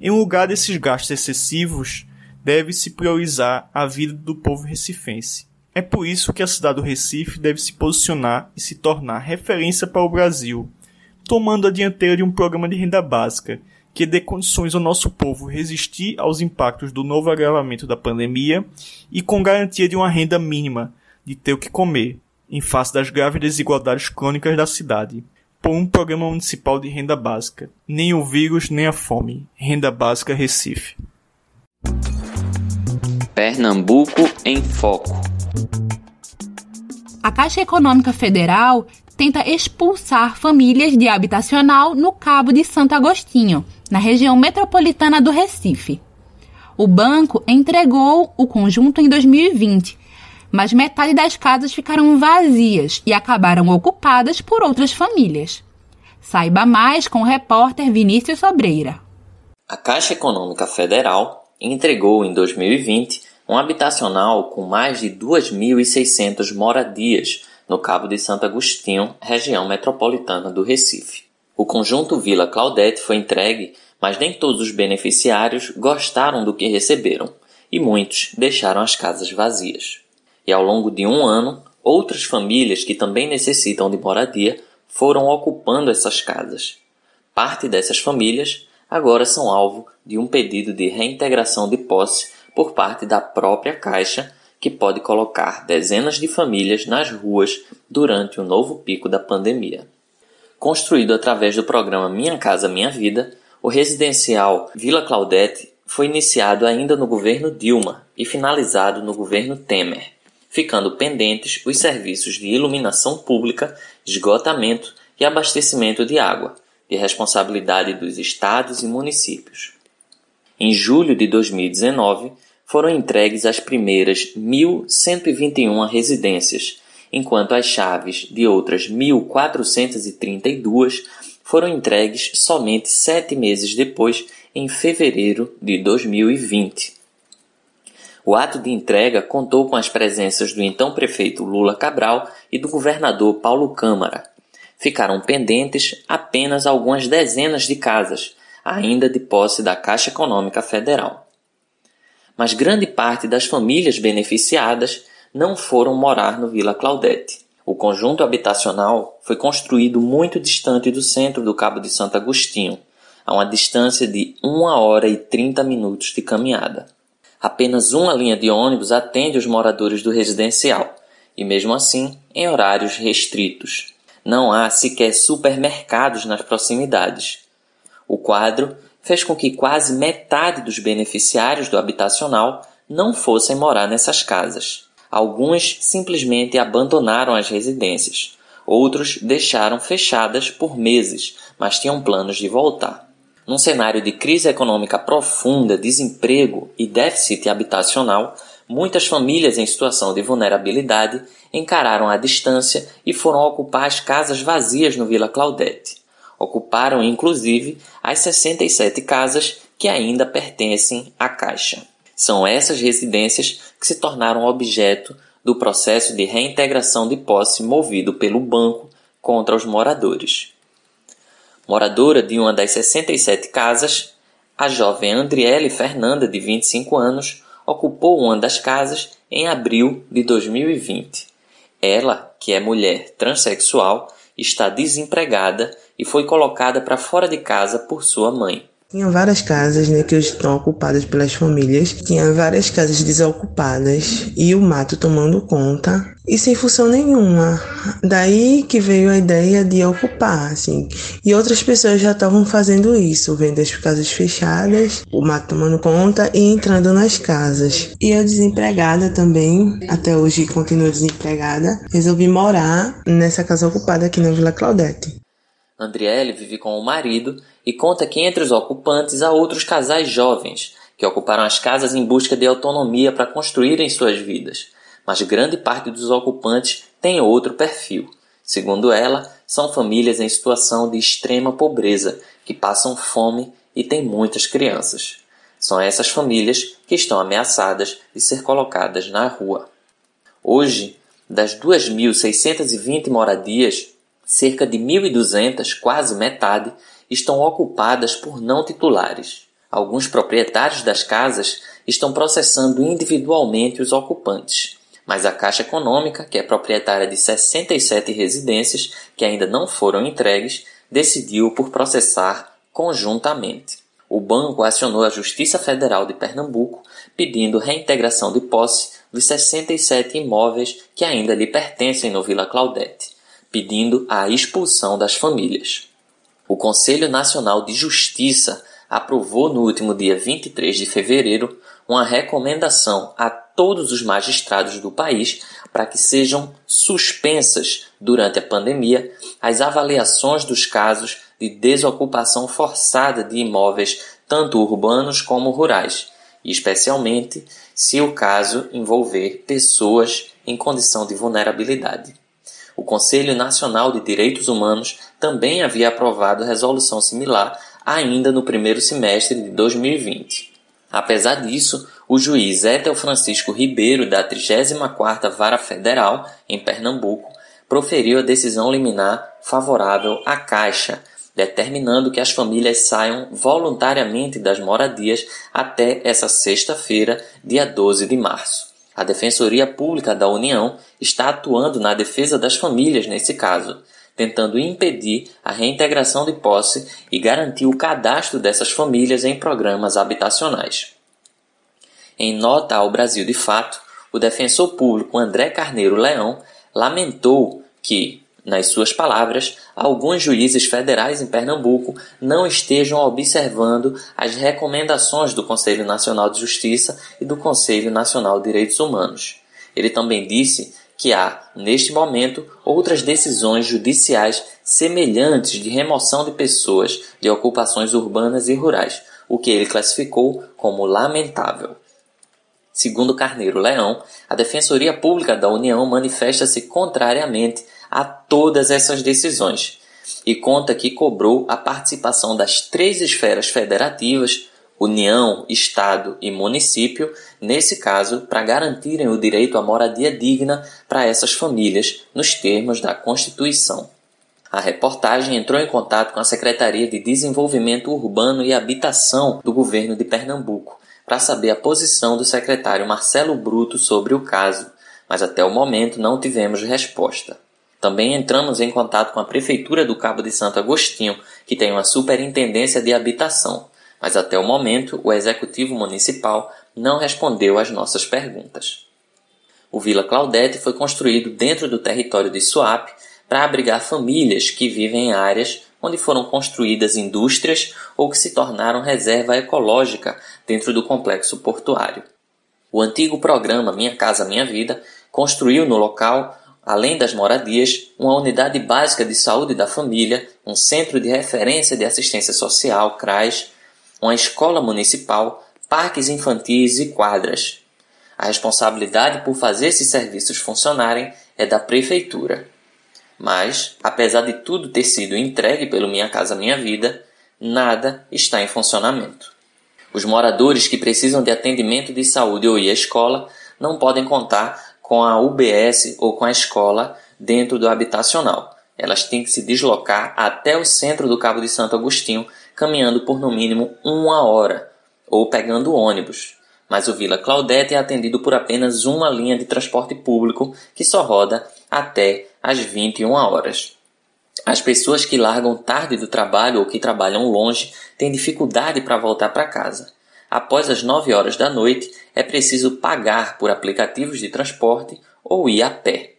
Em lugar desses gastos excessivos, deve-se priorizar a vida do povo recifense. É por isso que a cidade do Recife deve se posicionar e se tornar referência para o Brasil, tomando a dianteira de um programa de renda básica que dê condições ao nosso povo resistir aos impactos do novo agravamento da pandemia e com garantia de uma renda mínima de ter o que comer, em face das graves desigualdades crônicas da cidade. Por um programa municipal de renda básica. Nem o vírus, nem a fome. Renda Básica Recife. Pernambuco em Foco. A Caixa Econômica Federal tenta expulsar famílias de habitacional no Cabo de Santo Agostinho, na região metropolitana do Recife. O banco entregou o conjunto em 2020, mas metade das casas ficaram vazias e acabaram ocupadas por outras famílias. Saiba mais com o repórter Vinícius Sobreira. A Caixa Econômica Federal entregou em 2020 um habitacional com mais de 2.600 moradias no Cabo de Santo Agostinho, região metropolitana do Recife. O conjunto Vila Claudete foi entregue, mas nem todos os beneficiários gostaram do que receberam e muitos deixaram as casas vazias. E ao longo de um ano, outras famílias que também necessitam de moradia foram ocupando essas casas. Parte dessas famílias agora são alvo de um pedido de reintegração de posse por parte da própria Caixa que pode colocar dezenas de famílias nas ruas durante o novo pico da pandemia. Construído através do programa Minha Casa Minha Vida, o residencial Vila Claudete foi iniciado ainda no governo Dilma e finalizado no governo Temer, ficando pendentes os serviços de iluminação pública, esgotamento e abastecimento de água, de responsabilidade dos estados e municípios. Em julho de 2019, foram entregues as primeiras 1.121 residências, enquanto as chaves de outras 1.432 foram entregues somente sete meses depois, em fevereiro de 2020. O ato de entrega contou com as presenças do então prefeito Lula Cabral e do governador Paulo Câmara. Ficaram pendentes apenas algumas dezenas de casas, ainda de posse da Caixa Econômica Federal mas grande parte das famílias beneficiadas não foram morar no Vila Claudete. O conjunto habitacional foi construído muito distante do centro do Cabo de Santo Agostinho, a uma distância de 1 hora e 30 minutos de caminhada. Apenas uma linha de ônibus atende os moradores do residencial, e mesmo assim em horários restritos. Não há sequer supermercados nas proximidades. O quadro fez com que quase metade dos beneficiários do habitacional não fossem morar nessas casas. Alguns simplesmente abandonaram as residências, outros deixaram fechadas por meses, mas tinham planos de voltar. Num cenário de crise econômica profunda, desemprego e déficit habitacional, muitas famílias em situação de vulnerabilidade encararam a distância e foram ocupar as casas vazias no Vila Claudete. Ocuparam inclusive as 67 casas que ainda pertencem à Caixa. São essas residências que se tornaram objeto do processo de reintegração de posse movido pelo banco contra os moradores. Moradora de uma das 67 casas, a jovem Andriele Fernanda, de 25 anos, ocupou uma das casas em abril de 2020. Ela, que é mulher transexual, está desempregada e foi colocada para fora de casa por sua mãe. Tinha várias casas, né, que hoje estão ocupadas pelas famílias. Tinha várias casas desocupadas e o mato tomando conta e sem função nenhuma. Daí que veio a ideia de ocupar, assim. E outras pessoas já estavam fazendo isso, vendo as casas fechadas, o mato tomando conta e entrando nas casas. E eu desempregada também, até hoje continuo desempregada, resolvi morar nessa casa ocupada aqui na Vila Claudete. Andriele vive com o marido e conta que entre os ocupantes há outros casais jovens que ocuparam as casas em busca de autonomia para construírem suas vidas, mas grande parte dos ocupantes tem outro perfil. Segundo ela, são famílias em situação de extrema pobreza, que passam fome e têm muitas crianças. São essas famílias que estão ameaçadas de ser colocadas na rua. Hoje, das 2.620 moradias, cerca de 1.200, quase metade, estão ocupadas por não titulares. Alguns proprietários das casas estão processando individualmente os ocupantes, mas a Caixa Econômica, que é proprietária de 67 residências que ainda não foram entregues, decidiu por processar conjuntamente. O banco acionou a Justiça Federal de Pernambuco pedindo reintegração de posse dos 67 imóveis que ainda lhe pertencem no Vila Claudete, pedindo a expulsão das famílias. O Conselho Nacional de Justiça aprovou no último dia 23 de fevereiro uma recomendação a todos os magistrados do país para que sejam suspensas durante a pandemia as avaliações dos casos de desocupação forçada de imóveis, tanto urbanos como rurais, especialmente se o caso envolver pessoas em condição de vulnerabilidade. O Conselho Nacional de Direitos Humanos também havia aprovado resolução similar ainda no primeiro semestre de 2020. Apesar disso, o juiz Etel Francisco Ribeiro, da 34ª Vara Federal, em Pernambuco, proferiu a decisão liminar favorável à Caixa, determinando que as famílias saiam voluntariamente das moradias até essa sexta-feira, dia 12 de março. A Defensoria Pública da União está atuando na defesa das famílias nesse caso, tentando impedir a reintegração de posse e garantir o cadastro dessas famílias em programas habitacionais. Em nota ao Brasil de Fato, o defensor público André Carneiro Leão lamentou que, nas suas palavras, alguns juízes federais em Pernambuco não estejam observando as recomendações do Conselho Nacional de Justiça e do Conselho Nacional de Direitos Humanos. Ele também disse que há, neste momento, outras decisões judiciais semelhantes de remoção de pessoas de ocupações urbanas e rurais, o que ele classificou como lamentável. Segundo Carneiro Leão, a Defensoria Pública da União manifesta-se contrariamente a todas essas decisões e conta que cobrou a participação das três esferas federativas, União, Estado e município, nesse caso, para garantirem o direito à moradia digna para essas famílias, nos termos da Constituição. A reportagem entrou em contato com a Secretaria de Desenvolvimento Urbano e Habitação do governo de Pernambuco para saber a posição do secretário Marcelo Bruto sobre o caso, mas até o momento não tivemos resposta. Também entramos em contato com a Prefeitura do Cabo de Santo Agostinho, que tem uma superintendência de habitação, mas até o momento o Executivo Municipal não respondeu às nossas perguntas. O Vila Claudete foi construído dentro do território de Suape para abrigar famílias que vivem em áreas onde foram construídas indústrias ou que se tornaram reserva ecológica dentro do complexo portuário. O antigo programa Minha Casa Minha Vida construiu no local além das moradias, uma unidade básica de saúde da família, um centro de referência de assistência social, CRAS, uma escola municipal, parques infantis e quadras. A responsabilidade por fazer esses serviços funcionarem é da prefeitura. Mas, apesar de tudo ter sido entregue pelo Minha Casa Minha Vida, nada está em funcionamento. Os moradores que precisam de atendimento de saúde ou ir à escola não podem contar com a UBS ou com a escola dentro do habitacional. Elas têm que se deslocar até o centro do Cabo de Santo Agostinho, caminhando por no mínimo uma hora, ou pegando ônibus. Mas o Vila Claudete é atendido por apenas uma linha de transporte público que só roda até às 21 horas. As pessoas que largam tarde do trabalho ou que trabalham longe têm dificuldade para voltar para casa. Após as 9 horas da noite, é preciso pagar por aplicativos de transporte ou ir a pé.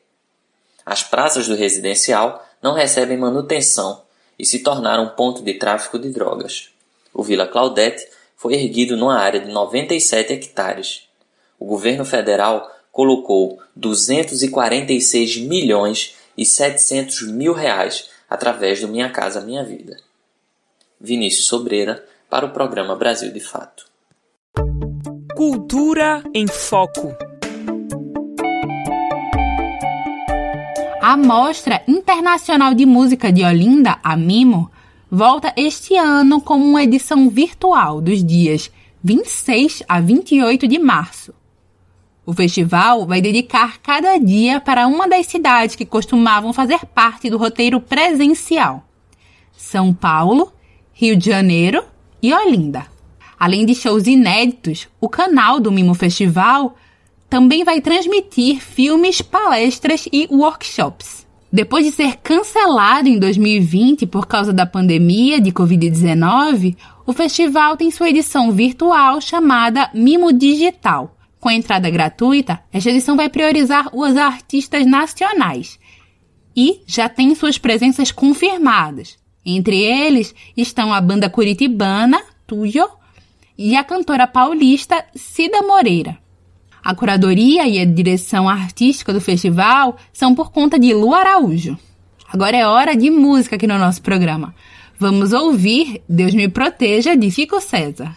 As praças do residencial não recebem manutenção e se tornaram ponto de tráfico de drogas. O Vila Claudete foi erguido numa área de 97 hectares. O governo federal colocou 246 milhões e 700 mil reais através do Minha Casa Minha Vida. Vinícius Sobreira para o programa Brasil de Fato. Cultura em Foco. A Mostra Internacional de Música de Olinda, a MIMO, volta este ano como uma edição virtual dos dias 26 a 28 de março. O festival vai dedicar cada dia para uma das cidades que costumavam fazer parte do roteiro presencial: São Paulo, Rio de Janeiro e Olinda. Além de shows inéditos, o canal do Mimo Festival também vai transmitir filmes, palestras e workshops. Depois de ser cancelado em 2020 por causa da pandemia de Covid-19, o festival tem sua edição virtual chamada Mimo Digital. Com entrada gratuita, esta edição vai priorizar os artistas nacionais e já tem suas presenças confirmadas. Entre eles estão a banda curitibana Tuyo e a cantora paulista Cida Moreira. A curadoria e a direção artística do festival são por conta de Lu Araújo. Agora é hora de música aqui no nosso programa. Vamos ouvir Deus me proteja de Fico César.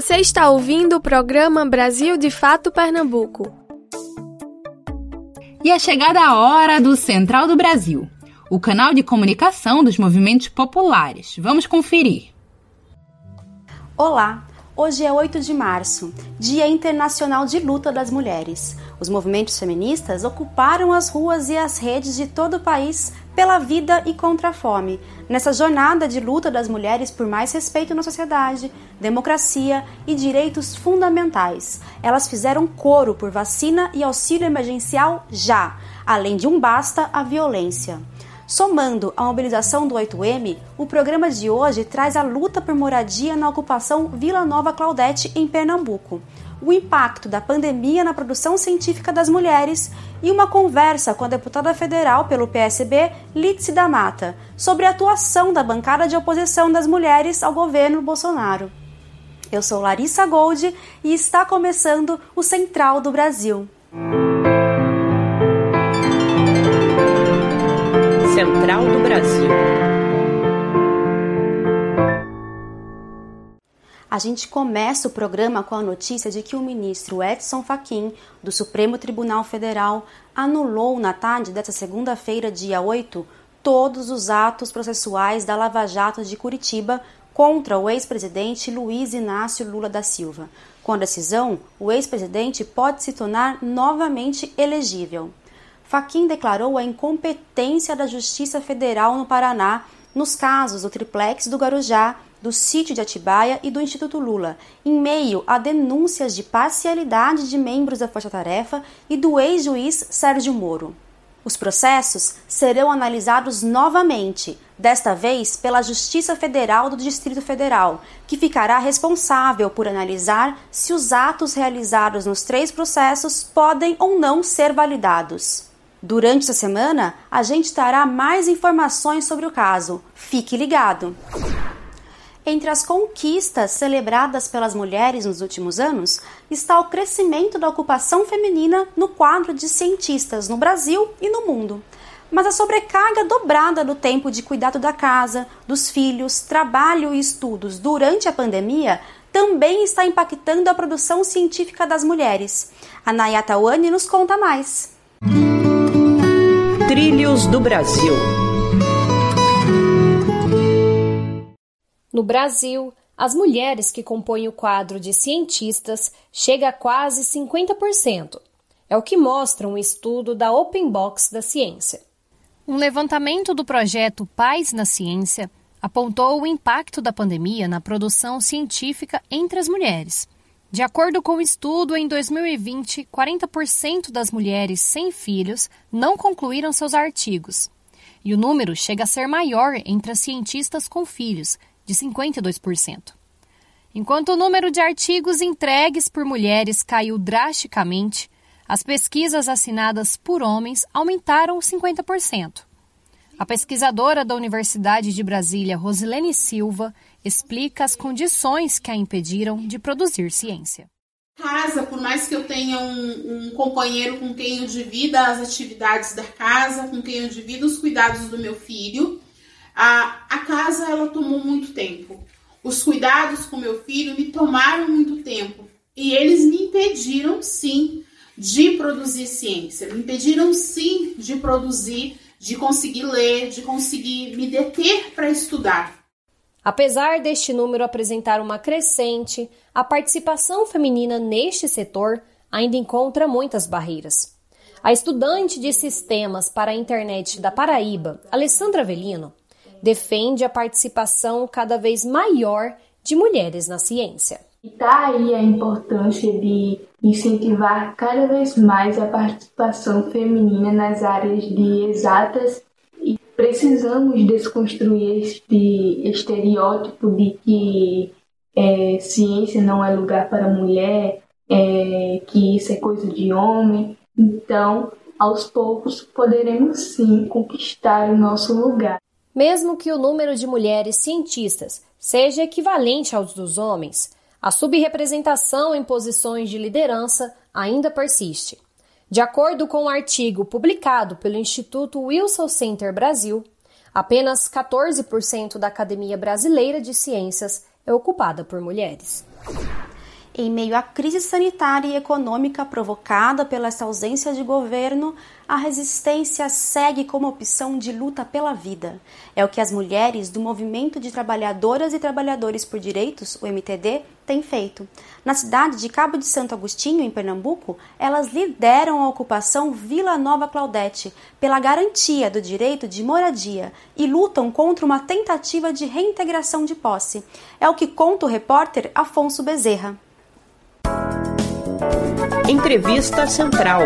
Você está ouvindo o programa Brasil de Fato Pernambuco. E é chegada a hora do Central do Brasil, o canal de comunicação dos movimentos populares. Vamos conferir. Olá! Hoje é 8 de março, Dia Internacional de Luta das Mulheres. Os movimentos feministas ocuparam as ruas e as redes de todo o país pela vida e contra a fome, nessa jornada de luta das mulheres por mais respeito na sociedade, democracia e direitos fundamentais. Elas fizeram coro por vacina e auxílio emergencial já, além de um basta à violência. Somando a mobilização do 8M, o programa de hoje traz a luta por moradia na ocupação Vila Nova Claudete, em Pernambuco, o impacto da pandemia na produção científica das mulheres e uma conversa com a deputada federal pelo PSB, Lídice da Mata, sobre a atuação da bancada de oposição das mulheres ao governo Bolsonaro. Eu sou Larissa Gold e está começando o Central do Brasil. Central do Brasil. A gente começa o programa com a notícia de que o ministro Edson Fachin, do Supremo Tribunal Federal, anulou na tarde desta segunda-feira, dia 8, todos os atos processuais da Lava Jato de Curitiba contra o ex-presidente Luiz Inácio Lula da Silva. Com a decisão, o ex-presidente pode se tornar novamente elegível. Faquim declarou a incompetência da Justiça Federal no Paraná nos casos do triplex do Garujá, do sítio de Atibaia e do Instituto Lula, em meio a denúncias de parcialidade de membros da Força Tarefa e do ex-juiz Sérgio Moro. Os processos serão analisados novamente, desta vez pela Justiça Federal do Distrito Federal, que ficará responsável por analisar se os atos realizados nos três processos podem ou não ser validados. Durante essa semana, a gente trará mais informações sobre o caso. Fique ligado! Entre as conquistas celebradas pelas mulheres nos últimos anos está o crescimento da ocupação feminina no quadro de cientistas no Brasil e no mundo. Mas a sobrecarga dobrada do tempo de cuidado da casa, dos filhos, trabalho e estudos durante a pandemia também está impactando a produção científica das mulheres. A Nayata Wani nos conta mais. Trilhos do Brasil. No Brasil, as mulheres que compõem o quadro de cientistas chega a quase 50%. É o que mostra um estudo da Open Box da Ciência. Um levantamento do projeto Paz na Ciência apontou o impacto da pandemia na produção científica entre as mulheres. De acordo com o estudo, em 2020, 40% das mulheres sem filhos não concluíram seus artigos. E o número chega a ser maior entre as cientistas com filhos, de 52%. Enquanto o número de artigos entregues por mulheres caiu drasticamente, as pesquisas assinadas por homens aumentaram 50%. A pesquisadora da Universidade de Brasília, Rosilene Silva, explica as condições que a impediram de produzir ciência. Casa, por mais que eu tenha um, um, companheiro com quem eu divida as atividades da casa, com quem eu divido os cuidados do meu filho, a, a casa ela tomou muito tempo. Os cuidados com meu filho me tomaram muito tempo e eles me impediram sim de produzir ciência, me impediram sim de produzir, de conseguir ler, de conseguir me deter para estudar. Apesar deste número apresentar uma crescente, a participação feminina neste setor ainda encontra muitas barreiras. A estudante de sistemas para a internet da Paraíba, Alessandra Velino, defende a participação cada vez maior de mulheres na ciência. Está aí a importância de incentivar cada vez mais a participação feminina nas áreas de exatas precisamos desconstruir este estereótipo de que é, ciência não é lugar para mulher, é, que isso é coisa de homem. Então, aos poucos, poderemos sim conquistar o nosso lugar. Mesmo que o número de mulheres cientistas seja equivalente aos dos homens, a subrepresentação em posições de liderança ainda persiste. De acordo com um artigo publicado pelo Instituto Wilson Center Brasil, apenas 14% da Academia Brasileira de Ciências é ocupada por mulheres. Em meio à crise sanitária e econômica provocada pela essa ausência de governo, a resistência segue como opção de luta pela vida. É o que as mulheres do Movimento de Trabalhadoras e Trabalhadores por Direitos, o MTD, têm feito. Na cidade de Cabo de Santo Agostinho, em Pernambuco, elas lideram a ocupação Vila Nova Claudete pela garantia do direito de moradia e lutam contra uma tentativa de reintegração de posse. É o que conta o repórter Afonso Bezerra. Entrevista Central.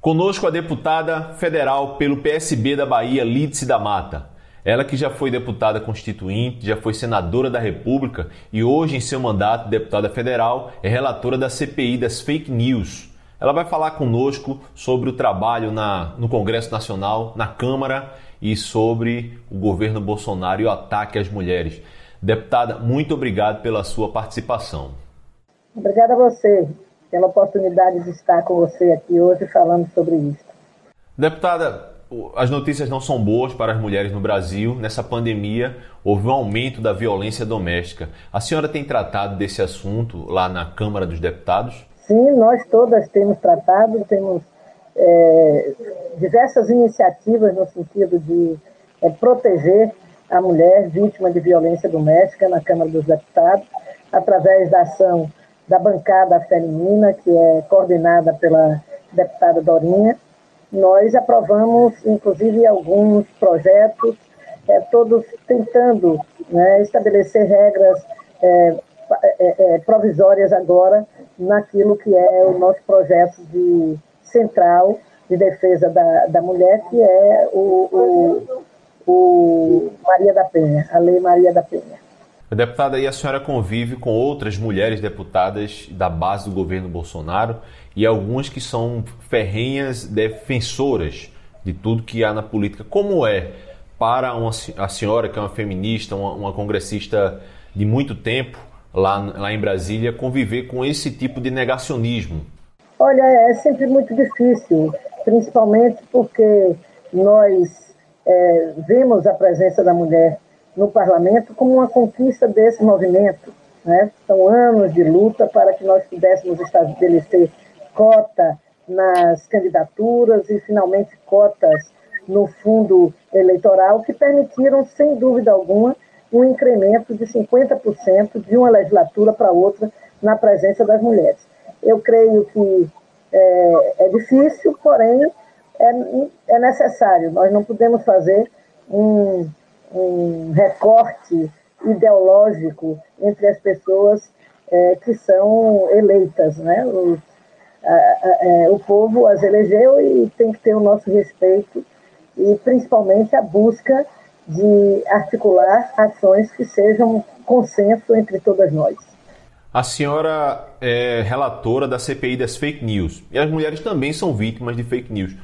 Conosco a deputada federal pelo PSB da Bahia, Lídice da Mata. Ela que já foi deputada constituinte, já foi senadora da República e hoje, em seu mandato de deputada federal, é relatora da CPI das fake news. Ela vai falar conosco sobre o trabalho na, no Congresso Nacional, na Câmara e sobre o governo Bolsonaro e o ataque às mulheres. Deputada, muito obrigado pela sua participação. Obrigada a você pela oportunidade de estar com você aqui hoje falando sobre isso. Deputada, as notícias não são boas para as mulheres no Brasil. Nessa pandemia, houve um aumento da violência doméstica. A senhora tem tratado desse assunto lá na Câmara dos Deputados? Sim, nós todas temos tratado, temos é, diversas iniciativas no sentido de é, proteger a mulher vítima de violência doméstica na Câmara dos Deputados, através da ação da bancada feminina, que é coordenada pela deputada Dorinha, nós aprovamos, inclusive, alguns projetos, é, todos tentando né, estabelecer regras é, é, provisórias agora naquilo que é o nosso projeto de central de defesa da, da mulher, que é o, o, o Maria da Penha, a Lei Maria da Penha. Deputada, e a senhora convive com outras mulheres deputadas da base do governo Bolsonaro e algumas que são ferrenhas defensoras de tudo que há na política. Como é para uma, a senhora, que é uma feminista, uma, uma congressista de muito tempo lá, lá em Brasília, conviver com esse tipo de negacionismo? Olha, é sempre muito difícil, principalmente porque nós é, vemos a presença da mulher no parlamento como uma conquista desse movimento. Né? São anos de luta para que nós pudéssemos estabelecer cota nas candidaturas e, finalmente, cotas no fundo eleitoral, que permitiram, sem dúvida alguma, um incremento de 50% de uma legislatura para outra na presença das mulheres. Eu creio que é, é difícil, porém é, é, necessário. Nós não podemos fazer um, um recorte ideológico entre as pessoas é, que são eleitas. Né? Os, é, o povo as elegeu e tem que ter o nosso respeito e principalmente a busca de articular ações que sejam consenso entre todas nós. A senhora é relatora da CPI das fake news e as mulheres também são vítimas de fake news.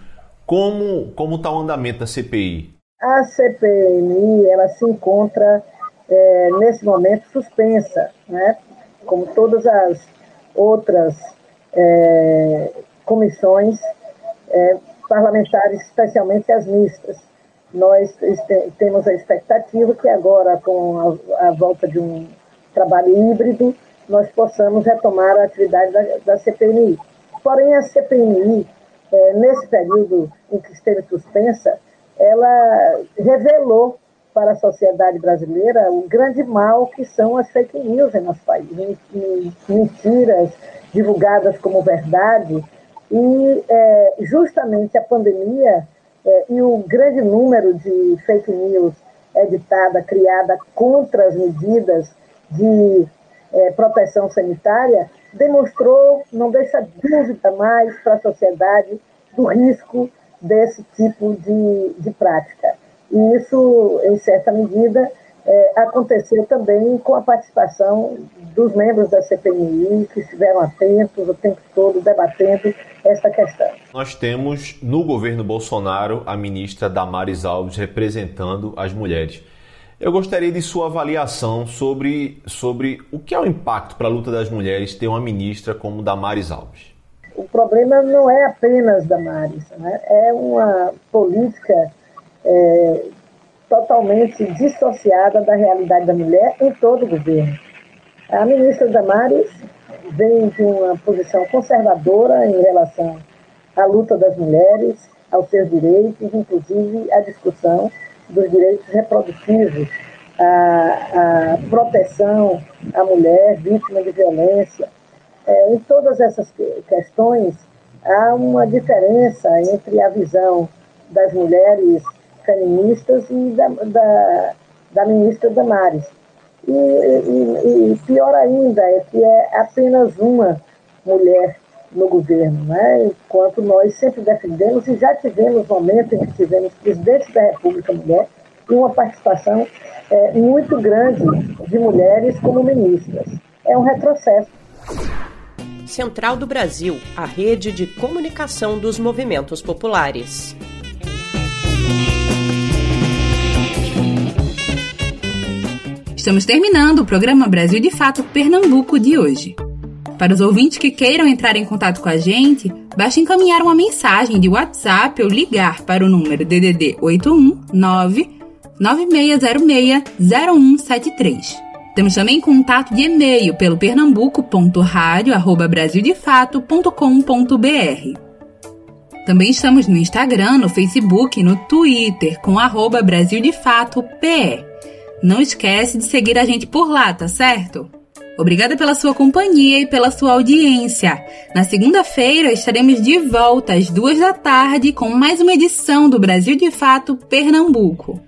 Como como está o andamento da CPI? A CPMI ela se encontra é, nesse momento suspensa, né? Como todas as outras é, comissões é, parlamentares, especialmente as mistas. Nós temos a expectativa que agora, com a, a, volta de um trabalho híbrido, nós possamos retomar a atividade da, da CPMI. Porém, a CPMI, é, nesse período em que esteve suspensa, ela revelou para a sociedade brasileira o grande mal que são as fake news em nosso país. Mentiras divulgadas como verdade e é, justamente a pandemia é, e o grande número de fake news editada, criada contra as medidas de é, proteção sanitária, demonstrou, não deixa dúvida mais para a sociedade do risco desse tipo de, de prática. E isso, em certa medida, é, aconteceu também com a participação dos membros da CPMI, que estiveram atentos o tempo todo debatendo esta questão. Nós temos no governo Bolsonaro a ministra Damares Alves representando as mulheres. Eu gostaria de sua avaliação sobre, sobre o que é o impacto para a luta das mulheres ter uma ministra como Damares Alves. O problema não é apenas Damares, né? é uma política é, totalmente dissociada da realidade da mulher em todo o governo. A ministra Damares vem de uma posição conservadora em relação à luta das mulheres, aos seus direitos, inclusive a discussão dos direitos reprodutivos, a, a proteção à mulher vítima de violência. É, em todas essas questões, há uma diferença entre a visão das mulheres feministas e da, da, da ministra Damares. E, e, e, pior ainda é que é apenas uma mulher no governo, né? enquanto nós sempre defendemos e já tivemos momentos em que tivemos presidente da República mulher e uma participação é, muito grande de mulheres como ministras. É um retrocesso. Central do Brasil, a rede de comunicação dos movimentos populares. Estamos terminando o programa Brasil de Fato Pernambuco de hoje. Para os ouvintes que queiram entrar em contato com a gente, basta encaminhar uma mensagem de WhatsApp ou ligar para o número DDD 819 9606 0173. Temos também contato de e-mail pelo pernambuco.radio@brasildefato.com.br. Também estamos no Instagram, no Facebook e no Twitter com arroba Brasil de Fato PE. Não esquece de seguir a gente por lá, tá certo? Obrigada pela sua companhia e pela sua audiência. Na segunda-feira estaremos de volta às duas da tarde com mais uma edição do Brasil de Fato Pernambuco.